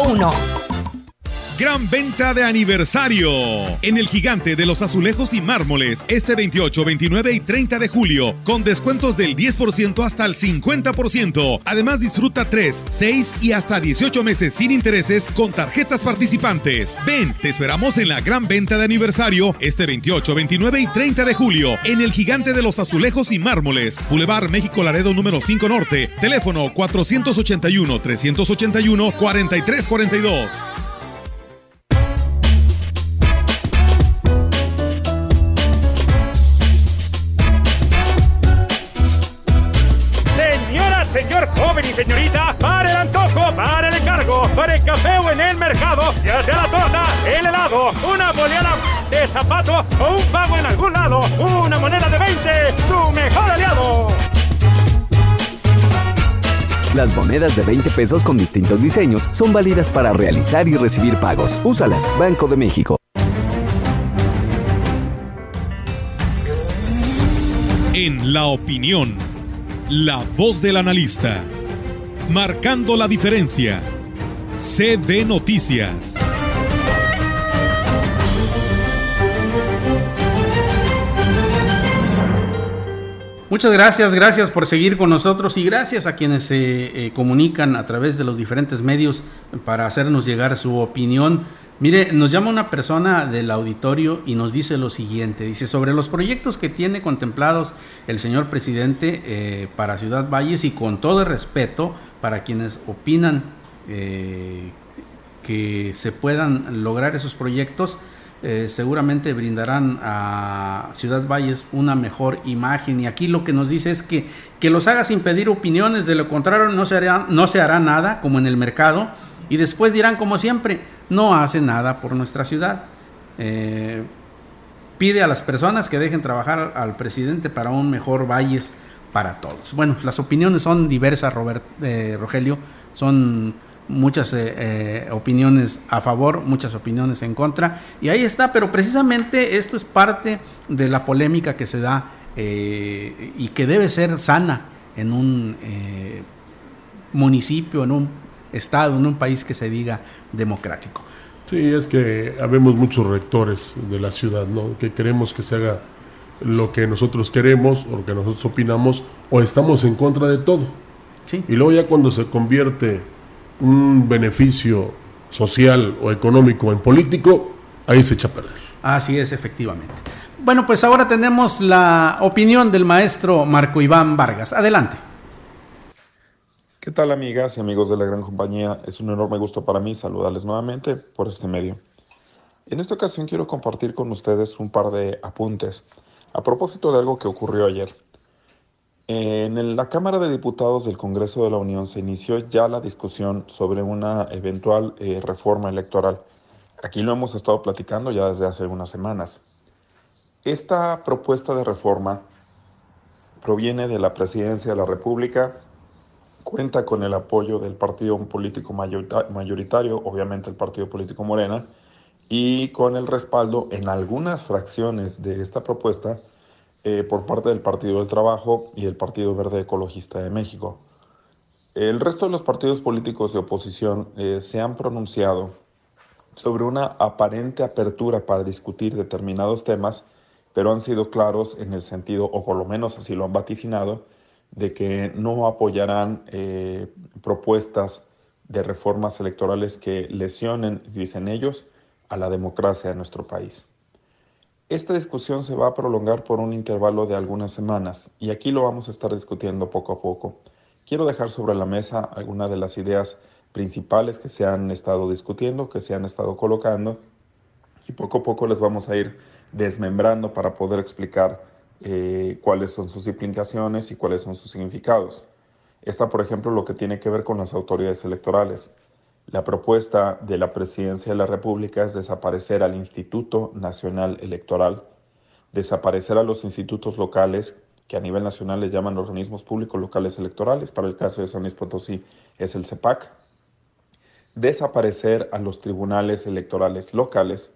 Uno. Gran venta de aniversario en el gigante de los azulejos y mármoles este 28, 29 y 30 de julio con descuentos del 10% hasta el 50%. Además disfruta 3, 6 y hasta 18 meses sin intereses con tarjetas participantes. Ven, te esperamos en la gran venta de aniversario este 28, 29 y 30 de julio en el gigante de los azulejos y mármoles. Boulevard México Laredo número 5 Norte. Teléfono 481 381 4342. Señorita, para el antojo, para el encargo, para el café o en el mercado, ya sea la torta, el helado, una boleada de zapato o un pago en algún lado, una moneda de 20, su mejor aliado. Las monedas de 20 pesos con distintos diseños son válidas para realizar y recibir pagos. Úsalas, Banco de México. En la opinión la voz del analista marcando la diferencia. CB Noticias. Muchas gracias, gracias por seguir con nosotros y gracias a quienes se eh, comunican a través de los diferentes medios para hacernos llegar su opinión. Mire, nos llama una persona del auditorio y nos dice lo siguiente, dice, sobre los proyectos que tiene contemplados el señor presidente eh, para Ciudad Valles y con todo el respeto para quienes opinan eh, que se puedan lograr esos proyectos, eh, seguramente brindarán a Ciudad Valles una mejor imagen. Y aquí lo que nos dice es que, que los haga sin pedir opiniones, de lo contrario no se, hará, no se hará nada como en el mercado. Y después dirán como siempre, no hace nada por nuestra ciudad. Eh, pide a las personas que dejen trabajar al presidente para un mejor Valles para todos. Bueno, las opiniones son diversas, Robert, eh, Rogelio, son muchas eh, eh, opiniones a favor, muchas opiniones en contra, y ahí está, pero precisamente esto es parte de la polémica que se da y que debe ser sana en un municipio, en un estado, en un país que se diga democrático. Sí, es que habemos muchos rectores de la ciudad, ¿no? Que queremos que se haga lo que nosotros queremos o lo que nosotros opinamos o estamos en contra de todo. Sí. Y luego ya cuando se convierte un beneficio social o económico en político, ahí se echa a perder. Así es, efectivamente. Bueno, pues ahora tenemos la opinión del maestro Marco Iván Vargas. Adelante. ¿Qué tal amigas y amigos de la gran compañía? Es un enorme gusto para mí saludarles nuevamente por este medio. En esta ocasión quiero compartir con ustedes un par de apuntes a propósito de algo que ocurrió ayer. En la Cámara de Diputados del Congreso de la Unión se inició ya la discusión sobre una eventual eh, reforma electoral. Aquí lo hemos estado platicando ya desde hace algunas semanas. Esta propuesta de reforma proviene de la Presidencia de la República, cuenta con el apoyo del partido político mayoritario, obviamente el partido político Morena, y con el respaldo en algunas fracciones de esta propuesta eh, por parte del Partido del Trabajo y el Partido Verde Ecologista de México. El resto de los partidos políticos de oposición eh, se han pronunciado sobre una aparente apertura para discutir determinados temas, pero han sido claros en el sentido, o por lo menos así lo han vaticinado, de que no apoyarán eh, propuestas de reformas electorales que lesionen, dicen ellos, a la democracia de nuestro país. Esta discusión se va a prolongar por un intervalo de algunas semanas y aquí lo vamos a estar discutiendo poco a poco. Quiero dejar sobre la mesa algunas de las ideas principales que se han estado discutiendo, que se han estado colocando y poco a poco les vamos a ir desmembrando para poder explicar eh, cuáles son sus implicaciones y cuáles son sus significados. Esta, por ejemplo, lo que tiene que ver con las autoridades electorales. La propuesta de la Presidencia de la República es desaparecer al Instituto Nacional Electoral, desaparecer a los institutos locales, que a nivel nacional les llaman organismos públicos locales electorales, para el caso de San Luis Potosí es el CEPAC, desaparecer a los tribunales electorales locales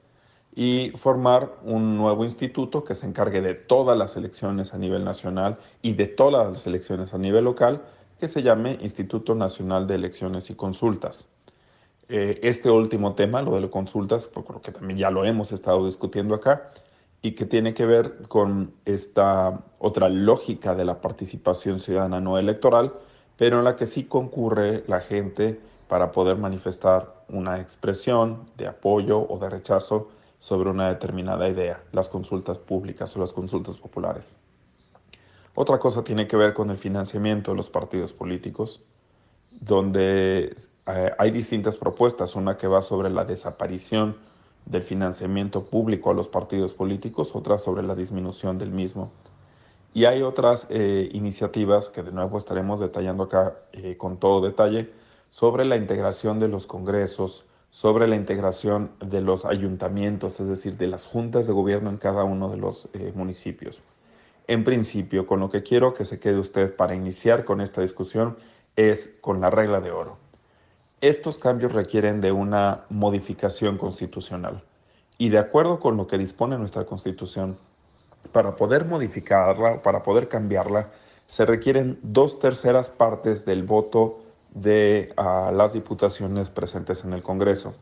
y formar un nuevo instituto que se encargue de todas las elecciones a nivel nacional y de todas las elecciones a nivel local, que se llame Instituto Nacional de Elecciones y Consultas. Eh, este último tema, lo de las consultas, porque también ya lo hemos estado discutiendo acá, y que tiene que ver con esta otra lógica de la participación ciudadana no electoral, pero en la que sí concurre la gente para poder manifestar una expresión de apoyo o de rechazo sobre una determinada idea, las consultas públicas o las consultas populares. Otra cosa tiene que ver con el financiamiento de los partidos políticos, donde eh, hay distintas propuestas, una que va sobre la desaparición del financiamiento público a los partidos políticos, otra sobre la disminución del mismo. Y hay otras eh, iniciativas que de nuevo estaremos detallando acá eh, con todo detalle sobre la integración de los congresos, sobre la integración de los ayuntamientos, es decir, de las juntas de gobierno en cada uno de los municipios. En principio, con lo que quiero que se quede usted para iniciar con esta discusión es con la regla de oro. Estos cambios requieren de una modificación constitucional y de acuerdo con lo que dispone nuestra constitución, para poder modificarla, para poder cambiarla, se requieren dos terceras partes del voto de ah, las diputaciones presentes en el Congreso.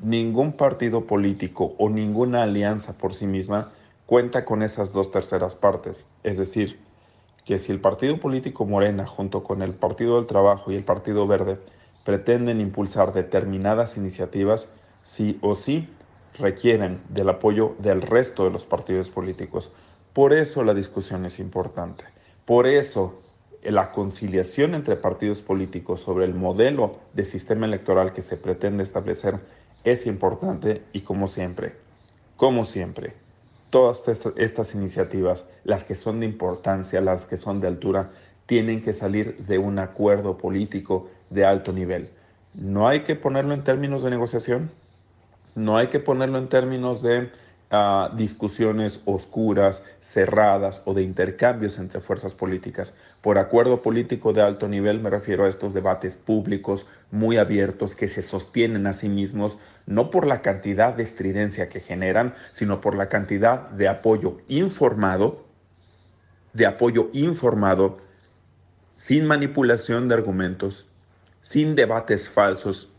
Ningún partido político o ninguna alianza por sí misma cuenta con esas dos terceras partes. Es decir, que si el partido político Morena, junto con el Partido del Trabajo y el Partido Verde, pretenden impulsar determinadas iniciativas, sí o sí requieren del apoyo del resto de los partidos políticos. Por eso la discusión es importante. Por eso la conciliación entre partidos políticos sobre el modelo de sistema electoral que se pretende establecer es importante y como siempre, como siempre, todas estas iniciativas, las que son de importancia, las que son de altura, tienen que salir de un acuerdo político de alto nivel. No hay que ponerlo en términos de negociación, no hay que ponerlo en términos de discusiones oscuras, cerradas o de intercambios entre fuerzas políticas. Por acuerdo político de alto nivel me refiero a estos debates públicos muy abiertos que se sostienen a sí mismos, no por la cantidad de estridencia que generan, sino por la cantidad de apoyo informado, de apoyo informado, sin manipulación de argumentos, sin debates falsos,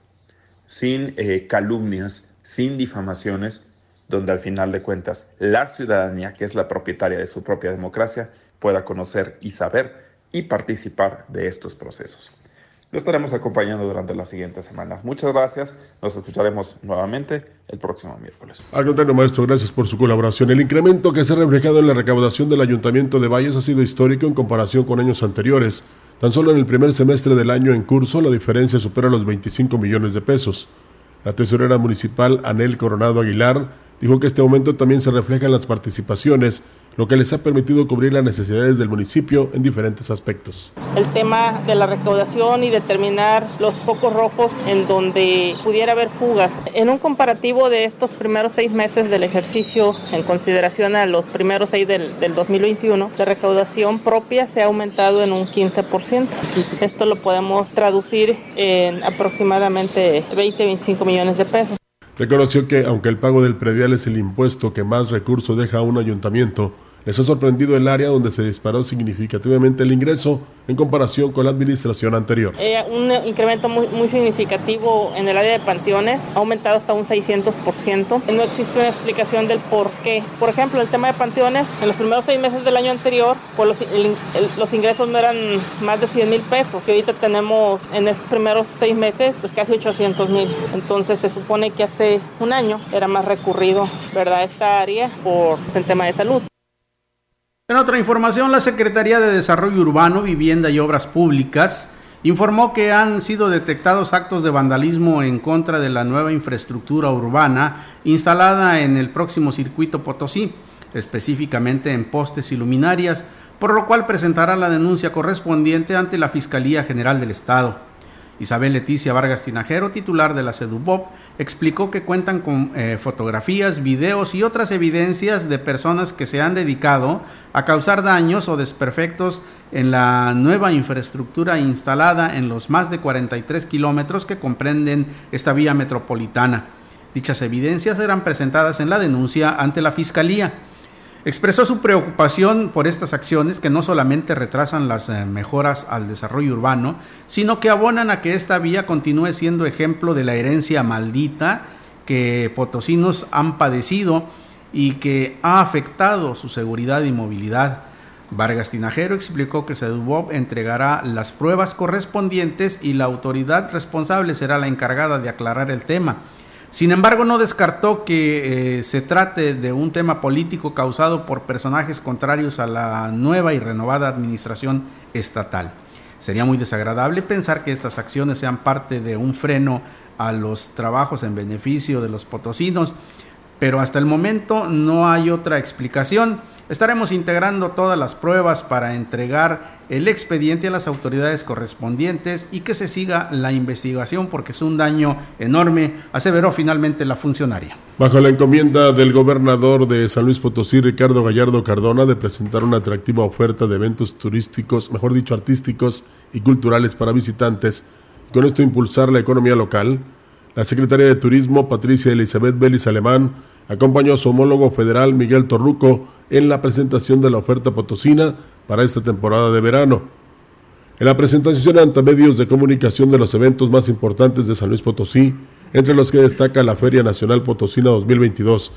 sin eh, calumnias, sin difamaciones donde al final de cuentas la ciudadanía, que es la propietaria de su propia democracia, pueda conocer y saber y participar de estos procesos. Lo estaremos acompañando durante las siguientes semanas. Muchas gracias. Nos escucharemos nuevamente el próximo miércoles. Al contrario, maestro, gracias por su colaboración. El incremento que se ha reflejado en la recaudación del Ayuntamiento de Valles ha sido histórico en comparación con años anteriores. Tan solo en el primer semestre del año en curso, la diferencia supera los 25 millones de pesos. La tesorera municipal Anel Coronado Aguilar Dijo que este aumento también se refleja en las participaciones, lo que les ha permitido cubrir las necesidades del municipio en diferentes aspectos. El tema de la recaudación y determinar los focos rojos en donde pudiera haber fugas. En un comparativo de estos primeros seis meses del ejercicio, en consideración a los primeros seis del, del 2021, la recaudación propia se ha aumentado en un 15%. Esto lo podemos traducir en aproximadamente 20-25 millones de pesos. Reconoció que, aunque el pago del predial es el impuesto que más recurso deja a un ayuntamiento, les ha sorprendido el área donde se disparó significativamente el ingreso en comparación con la administración anterior. Eh, un incremento muy, muy, significativo en el área de panteones, ha aumentado hasta un 600%. No existe una explicación del por qué. Por ejemplo, el tema de panteones, en los primeros seis meses del año anterior, pues los, los ingresos no eran más de 100 mil pesos. Y ahorita tenemos en esos primeros seis meses pues, casi 800 mil. Entonces se supone que hace un año era más recurrido, ¿verdad? Esta área por pues, el tema de salud. En otra información, la Secretaría de Desarrollo Urbano, Vivienda y Obras Públicas informó que han sido detectados actos de vandalismo en contra de la nueva infraestructura urbana instalada en el próximo circuito Potosí, específicamente en postes y luminarias, por lo cual presentará la denuncia correspondiente ante la Fiscalía General del Estado. Isabel Leticia Vargas Tinajero, titular de la CEDUBOP, explicó que cuentan con eh, fotografías, videos y otras evidencias de personas que se han dedicado a causar daños o desperfectos en la nueva infraestructura instalada en los más de 43 kilómetros que comprenden esta vía metropolitana. Dichas evidencias serán presentadas en la denuncia ante la Fiscalía. Expresó su preocupación por estas acciones que no solamente retrasan las eh, mejoras al desarrollo urbano, sino que abonan a que esta vía continúe siendo ejemplo de la herencia maldita que potosinos han padecido y que ha afectado su seguridad y movilidad. Vargas Tinajero explicó que Sedubob entregará las pruebas correspondientes y la autoridad responsable será la encargada de aclarar el tema. Sin embargo, no descartó que eh, se trate de un tema político causado por personajes contrarios a la nueva y renovada administración estatal. Sería muy desagradable pensar que estas acciones sean parte de un freno a los trabajos en beneficio de los potosinos, pero hasta el momento no hay otra explicación. Estaremos integrando todas las pruebas para entregar el expediente a las autoridades correspondientes y que se siga la investigación porque es un daño enorme, aseveró finalmente la funcionaria. Bajo la encomienda del gobernador de San Luis Potosí, Ricardo Gallardo Cardona, de presentar una atractiva oferta de eventos turísticos, mejor dicho, artísticos y culturales para visitantes, y con esto impulsar la economía local, la secretaria de Turismo, Patricia Elizabeth Vélez Alemán, acompañó a su homólogo federal Miguel Torruco en la presentación de la oferta potosina para esta temporada de verano. En la presentación ante medios de comunicación de los eventos más importantes de San Luis Potosí, entre los que destaca la Feria Nacional Potosina 2022,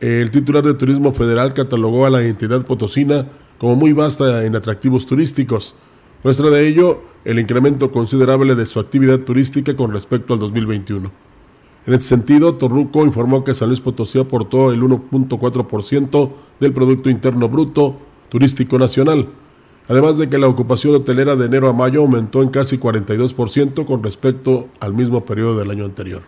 el titular de Turismo Federal catalogó a la entidad potosina como muy vasta en atractivos turísticos. Muestra de ello el incremento considerable de su actividad turística con respecto al 2021. En este sentido, Torruco informó que San Luis Potosí aportó el 1.4% del Producto Interno Bruto turístico nacional, además de que la ocupación hotelera de enero a mayo aumentó en casi 42% con respecto al mismo periodo del año anterior.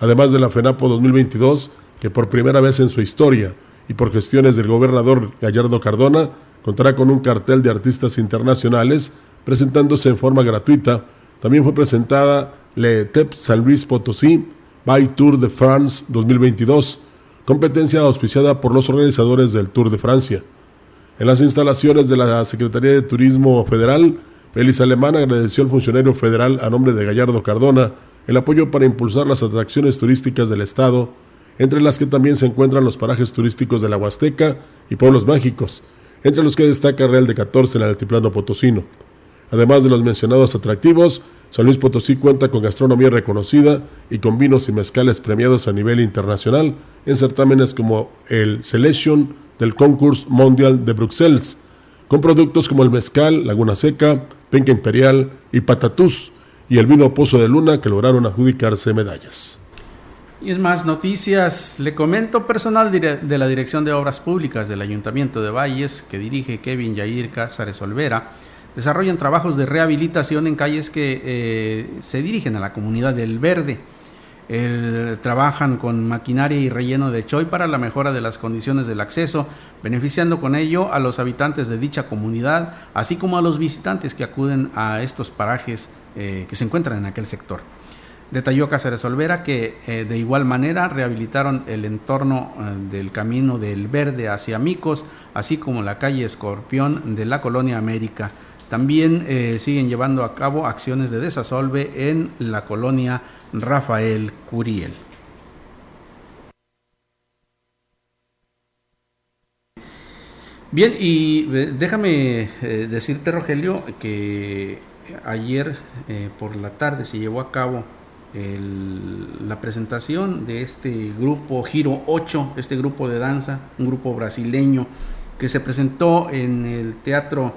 Además de la FENAPO 2022, que por primera vez en su historia y por gestiones del gobernador Gallardo Cardona, contará con un cartel de artistas internacionales presentándose en forma gratuita. También fue presentada Le TEP San Luis Potosí by Tour de France 2022, competencia auspiciada por los organizadores del Tour de Francia. En las instalaciones de la Secretaría de Turismo Federal, Félix Alemán agradeció al funcionario federal a nombre de Gallardo Cardona el apoyo para impulsar las atracciones turísticas del Estado, entre las que también se encuentran los parajes turísticos de la Huasteca y pueblos mágicos, entre los que destaca Real de 14 en el altiplano potosino. Además de los mencionados atractivos, San Luis Potosí cuenta con gastronomía reconocida y con vinos y mezcales premiados a nivel internacional en certámenes como el Selection del Concurs Mondial de Bruxelles, con productos como el mezcal, Laguna Seca, Penca Imperial y Patatús, y el vino Pozo de Luna que lograron adjudicarse medallas. Y es más noticias, le comento personal de la Dirección de Obras Públicas del Ayuntamiento de Valles, que dirige Kevin Yair Cázares Olvera, desarrollan trabajos de rehabilitación en calles que eh, se dirigen a la comunidad del Verde trabajan con maquinaria y relleno de choy para la mejora de las condiciones del acceso, beneficiando con ello a los habitantes de dicha comunidad, así como a los visitantes que acuden a estos parajes eh, que se encuentran en aquel sector. Detalló Cáceres Olvera que eh, de igual manera rehabilitaron el entorno del camino del Verde hacia Micos, así como la calle Escorpión de la Colonia América. También siguen llevando a cabo acciones de desasolve en la colonia Rafael Curiel. Bien, y eh, déjame eh, decirte, Rogelio, que ayer eh, por la tarde se llevó a cabo la presentación de este grupo Giro 8, este grupo de danza, un grupo brasileño que se presentó en el Teatro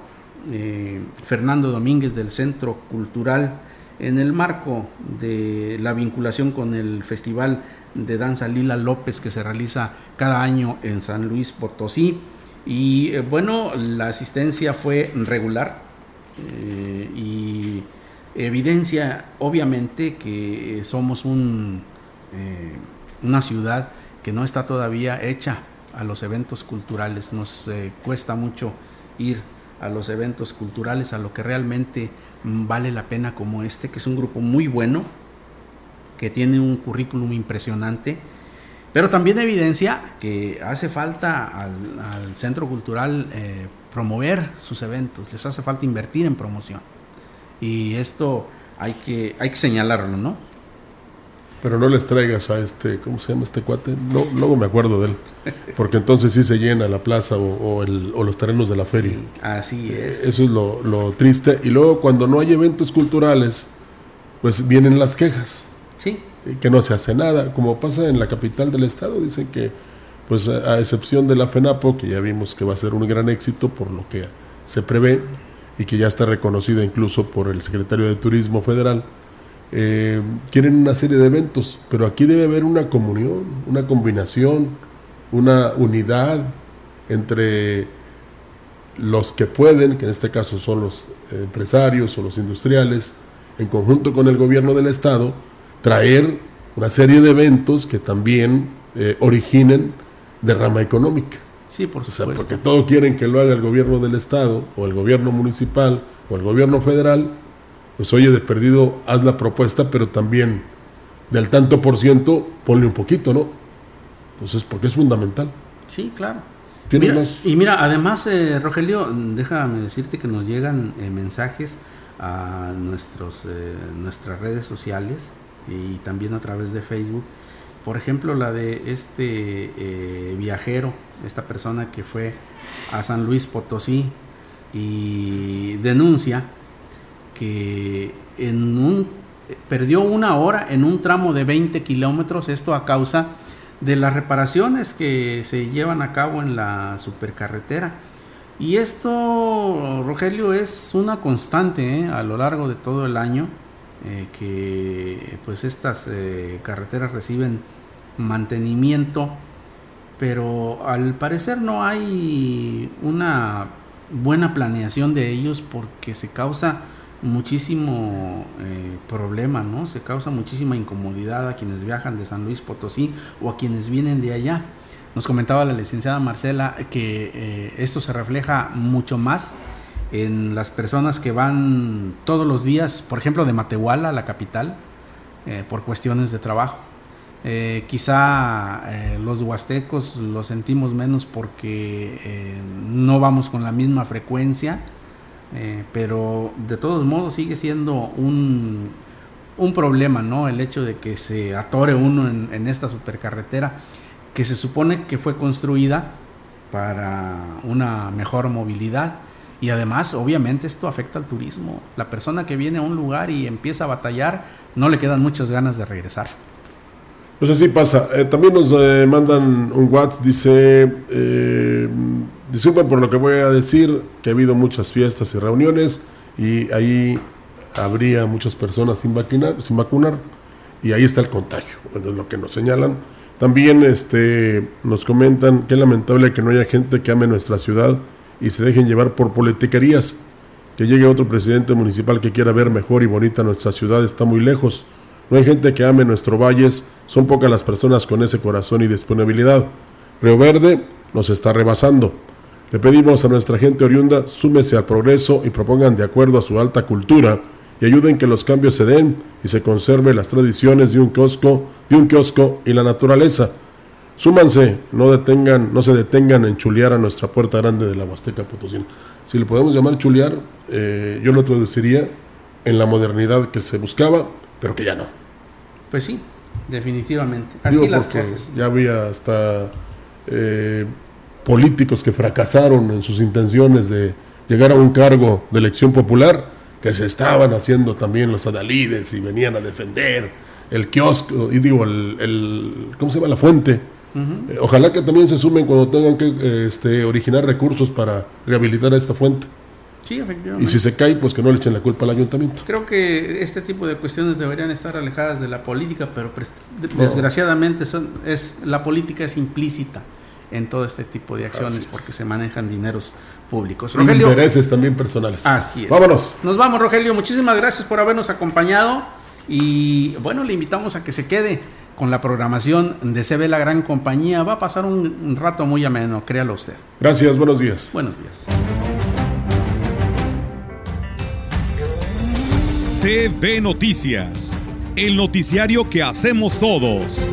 Fernando Domínguez del Centro Cultural en el marco de la vinculación con el Festival de Danza Lila López que se realiza cada año en San Luis Potosí. Y eh, bueno, la asistencia fue regular eh, y evidencia obviamente que somos un, eh, una ciudad que no está todavía hecha a los eventos culturales. Nos cuesta mucho ir a los eventos culturales, a lo que realmente vale la pena como este, que es un grupo muy bueno, que tiene un currículum impresionante, pero también evidencia que hace falta al, Centro Cultural eh, promover sus eventos, les hace falta invertir en promoción. Y esto hay que, hay que señalarlo, ¿no? Pero no les traigas a este, ¿cómo se llama este cuate? No, luego me acuerdo de él. Porque entonces sí se llena la plaza o, los terrenos de la feria. así es. Eso es lo, triste. Y luego cuando no hay eventos culturales, pues vienen las quejas. Sí. Que no se hace nada. Como pasa en la capital del estado, dicen que, pues a excepción de la FENAPO, que ya vimos que va a ser un gran éxito por lo que se prevé y que ya está reconocida incluso por el secretario de Turismo Federal eh, quieren una serie de eventos, pero aquí debe haber una comunión, una combinación, una unidad entre los que pueden, que en este caso son los empresarios o los industriales, en conjunto con el gobierno del Estado, traer una serie de eventos que también eh, originen derrama económica. Sí, por supuesto. porque todo quieren que lo haga el gobierno del Estado, o el gobierno municipal, o el gobierno federal, pues oye, de perdido, haz la propuesta, pero también del tanto por ciento, ponle un poquito, ¿no? Entonces, porque es fundamental. Sí, claro. Y mira, además, eh, Rogelio, déjame decirte que nos llegan eh, mensajes a nuestros, eh, nuestras redes sociales y también a través de Facebook. Por ejemplo, la de este viajero, esta persona que fue a San Luis Potosí y denuncia que en un, perdió una hora en un tramo de 20 kilómetros, esto a causa de las reparaciones que se llevan a cabo en la supercarretera. Y esto, Rogelio, es una constante ¿eh? a lo largo de todo el año, eh, que pues estas eh, carreteras reciben mantenimiento, pero al parecer no hay una buena planeación de ellos porque se causa muchísimo problema, ¿no? Se causa muchísima incomodidad a quienes viajan de San Luis Potosí o a quienes vienen de allá. Nos comentaba la licenciada Marcela que eh, esto se refleja mucho más en las personas que van todos los días, por ejemplo, de Matehuala, la capital, eh, por cuestiones de trabajo. Eh, quizá los huastecos lo sentimos menos porque no vamos con la misma frecuencia, pero de todos modos sigue siendo un, un, problema, ¿no? El hecho de que se atore uno en, esta supercarretera que se supone que fue construida para una mejor movilidad y además obviamente esto afecta al turismo. La persona que viene a un lugar y empieza a batallar no le quedan muchas ganas de regresar. Pues así pasa. Eh, también nos eh, mandan un WhatsApp, dice, eh, disculpen por lo que voy a decir, que ha habido muchas fiestas y reuniones y ahí habría muchas personas sin vacunar, sin vacunar y ahí está el contagio, es lo que nos señalan. También este, nos comentan que es lamentable que no haya gente que ame nuestra ciudad y se dejen llevar por politiquerías. Que llegue otro presidente municipal que quiera ver mejor y bonita nuestra ciudad está muy lejos. No hay gente que ame nuestro valles, son pocas las personas con ese corazón y disponibilidad. Río Verde nos está rebasando. Le pedimos a nuestra gente oriunda, súmese al progreso y propongan de acuerdo a su alta cultura y ayuden que los cambios se den y se conserve las tradiciones de un kiosco, de un kiosco y la naturaleza. Súmanse, no detengan, no se detengan en chulear a nuestra puerta grande de la Huasteca Potosí. Si le podemos llamar chulear, eh, yo lo traduciría en la modernidad que se buscaba, pero que ya no. Pues sí, definitivamente. Así las cosas. Ya había hasta eh, políticos que fracasaron en sus intenciones de llegar a un cargo de elección popular que se estaban haciendo también los adalides y venían a defender el kiosco, y digo, el, ¿cómo se llama? La fuente. Eh, ojalá que también se sumen cuando tengan que este, originar recursos para rehabilitar esta fuente. Sí, efectivamente. Y si se cae, pues que no le echen la culpa al ayuntamiento. Creo que este tipo de cuestiones deberían estar alejadas de la política, pero desgraciadamente son, es, la política es implícita en todo este tipo de acciones porque se manejan dineros públicos. Rogelio, intereses también personales. Así es. Vámonos. Nos vamos, Rogelio. Muchísimas gracias por habernos acompañado y bueno, le invitamos a que se quede con la programación de CB La Gran Compañía. Va a pasar un rato muy ameno, créalo usted. Gracias, buenos días. Buenos días. CB Noticias, el noticiario que hacemos todos.